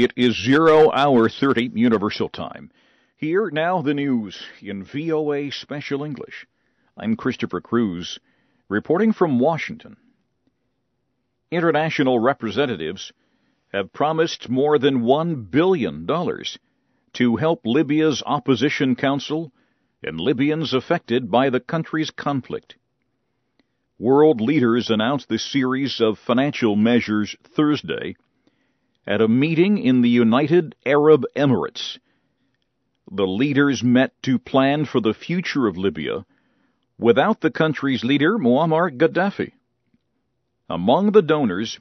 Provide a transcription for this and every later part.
It is 0 hour 30 Universal Time. Here now the news in VOA Special English. I'm Christopher Cruise, reporting from Washington. International representatives have promised more than $1 billion to help Libya's opposition council and Libyans affected by the country's conflict. World leaders announced this series of financial measures Thursday at a meeting in the United Arab Emirates. The leaders met to plan for the future of Libya without the country's leader, Muammar Gaddafi. Among the donors,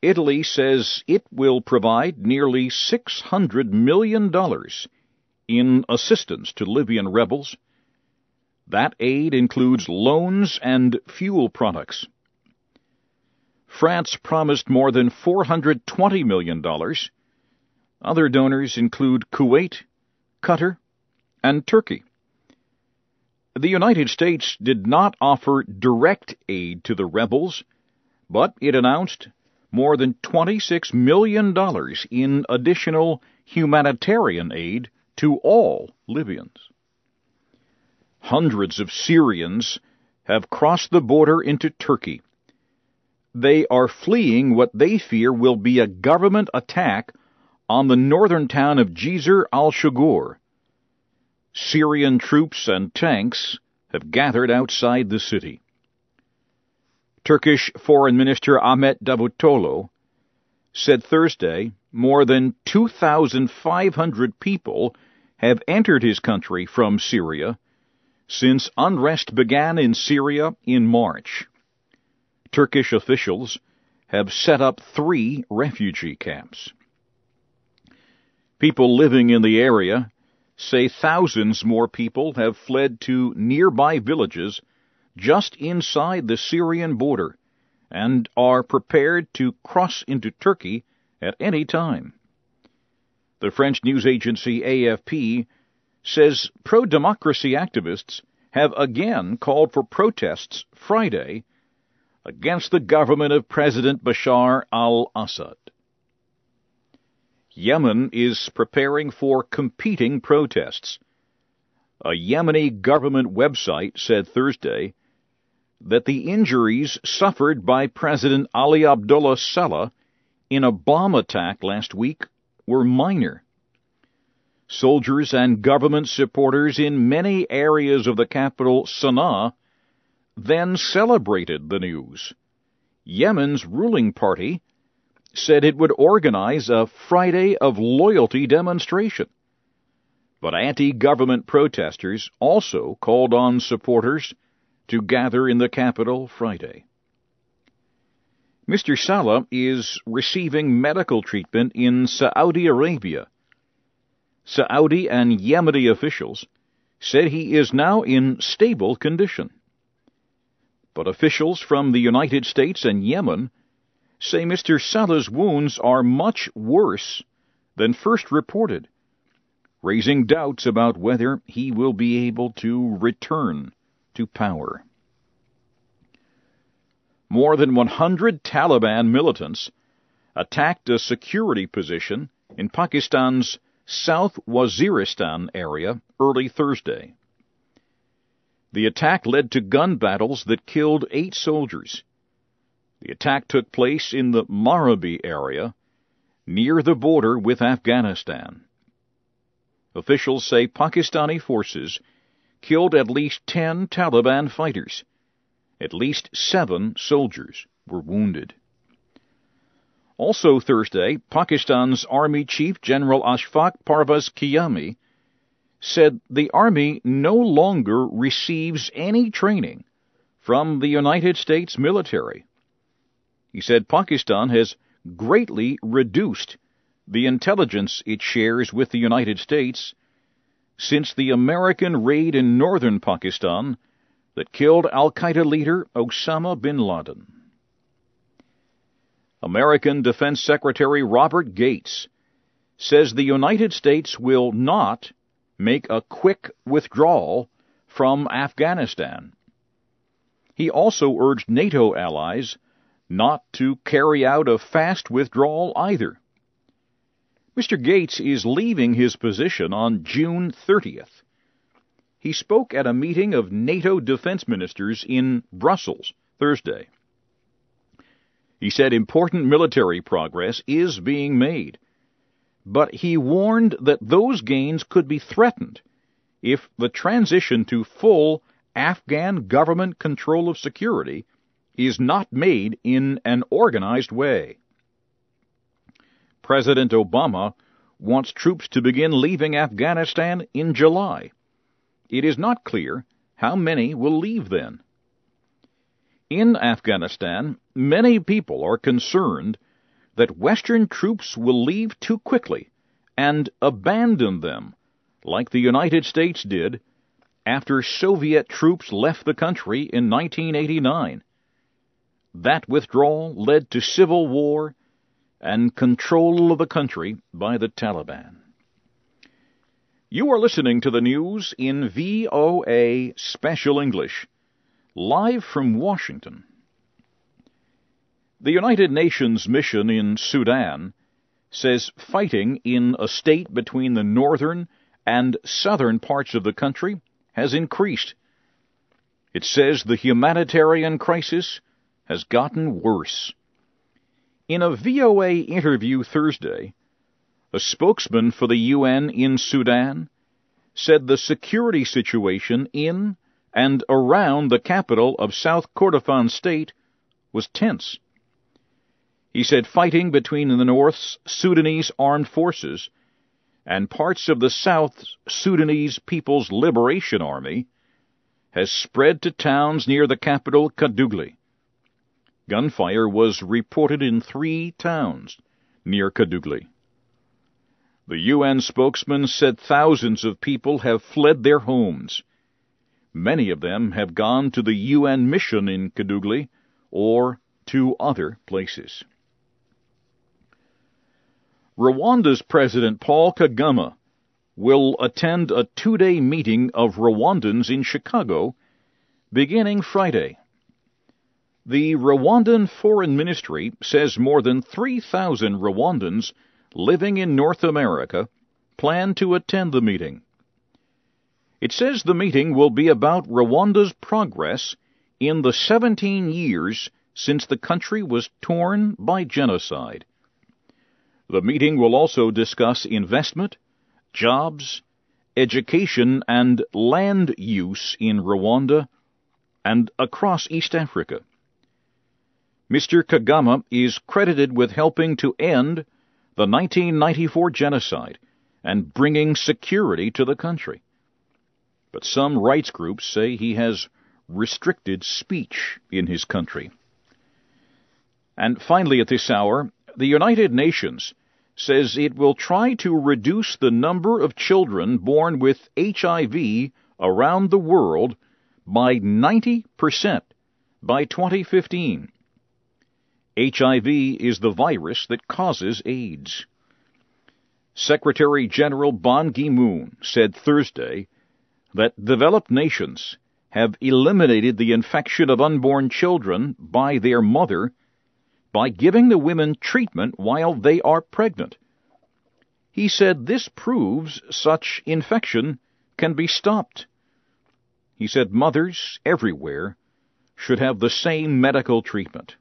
Italy says it will provide nearly $600 million in assistance to Libyan rebels. That aid includes loans and fuel products. France promised more than $420 million. Other donors include Kuwait, Qatar, and Turkey. The United States did not offer direct aid to the rebels, but it announced more than $26 million in additional humanitarian aid to all Libyans. Hundreds of Syrians have crossed the border into Turkey they are fleeing what they fear will be a government attack on the northern town of Jisr al-Shugur. Syrian troops and tanks have gathered outside the city. Turkish Foreign Minister Ahmet Davutoglu said Thursday more than 2,500 people have entered his country from Syria since unrest began in Syria in March. Turkish officials have set up three refugee camps. People living in the area say thousands more people have fled to nearby villages just inside the Syrian border and are prepared to cross into Turkey at any time. The French news agency AFP says pro democracy activists have again called for protests Friday against the government of President Bashar al Assad. Yemen is preparing for competing protests. A Yemeni government website said Thursday that the injuries suffered by President Ali Abdullah Saleh in a bomb attack last week were minor. Soldiers and government supporters in many areas of the capital, Sana'a, then celebrated the news. Yemen's ruling party said it would organize a Friday of Loyalty demonstration. But anti government protesters also called on supporters to gather in the capital Friday. Mr. Saleh is receiving medical treatment in Saudi Arabia. Saudi and Yemeni officials said he is now in stable condition. But officials from the United States and Yemen say Mr. Saleh's wounds are much worse than first reported, raising doubts about whether he will be able to return to power. More than 100 Taliban militants attacked a security position in Pakistan's South Waziristan area early Thursday. The attack led to gun battles that killed eight soldiers. The attack took place in the Marabi area, near the border with Afghanistan. Officials say Pakistani forces killed at least ten Taliban fighters. At least seven soldiers were wounded. Also Thursday, Pakistan's Army Chief General Ashfaq Parvez Kayani said the Army no longer receives any training from the United States military. He said Pakistan has greatly reduced the intelligence it shares with the United States since the American raid in northern Pakistan that killed Al Qaeda leader Osama bin Laden. American Defense Secretary Robert Gates says the United States will not make a quick withdrawal from Afghanistan. He also urged NATO allies not to carry out a fast withdrawal either. Mr. Gates is leaving his position on June 30th. He spoke at a meeting of NATO defense ministers in Brussels Thursday. He said important military progress is being made, but he warned that those gains could be threatened if the transition to full Afghan government control of security is not made in an organized way. President Obama wants troops to begin leaving Afghanistan in July. It is not clear how many will leave then. In Afghanistan, many people are concerned that Western troops will leave too quickly and abandon them, like the United States did after Soviet troops left the country in 1989. That withdrawal led to civil war and control of the country by the Taliban. You are listening to the news in VOA Special English, live from Washington. The United Nations mission in Sudan says fighting in a state between the northern and southern parts of the country has increased. It says the humanitarian crisis has gotten worse. In a VOA interview Thursday, a spokesman for the UN in Sudan said the security situation in and around the capital of South Kordofan state was tense. He said fighting between the North's Sudanese armed forces and parts of the South Sudanese People's Liberation Army has spread to towns near the capital Kadugli. Gunfire was reported in three towns near Kadugli. The UN spokesman said thousands of people have fled their homes. Many of them have gone to the UN mission in Kadugli or to other places. Rwanda's President Paul Kagame will attend a two day meeting of Rwandans in Chicago beginning Friday. The Rwandan Foreign Ministry says more than 3,000 Rwandans living in North America plan to attend the meeting. It says the meeting will be about Rwanda's progress in the 17 years since the country was torn by genocide. The meeting will also discuss investment, jobs, education, and land use in Rwanda and across East Africa. Mr. Kagame is credited with helping to end the 1994 genocide and bringing security to the country. But some rights groups say he has restricted speech in his country. And finally, at this hour, the United Nations says it will try to reduce the number of children born with HIV around the world by 90% by 2015. HIV is the virus that causes AIDS. Secretary General Ban Ki moon said Thursday that developed nations have eliminated the infection of unborn children by their mother by giving the women treatment while they are pregnant. He said this proves such infection can be stopped. He said mothers everywhere should have the same medical treatment.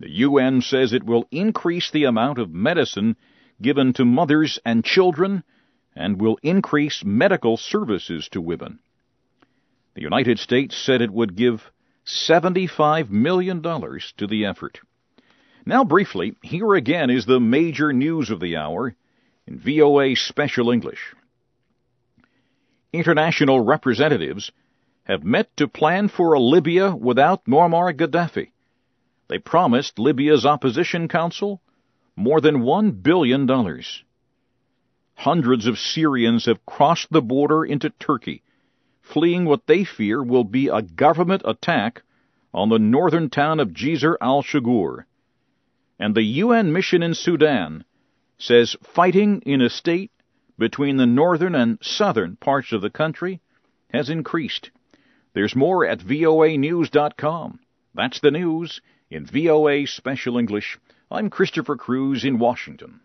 The UN says it will increase the amount of medicine given to mothers and children and will increase medical services to women. The United States said it would give $75 million to the effort. Now, briefly, here again is the major news of the hour in VOA Special English. International representatives have met to plan for a Libya without Muammar Gaddafi. They promised Libya's opposition council more than $1 billion. Hundreds of Syrians have crossed the border into Turkey, fleeing what they fear will be a government attack on the northern town of Jisr al-Shugur. And the UN mission in Sudan says fighting in a state between the northern and southern parts of the country has increased. There's more at voanews.com. That's the news. In VOA Special English, I'm Christopher Cruise in Washington.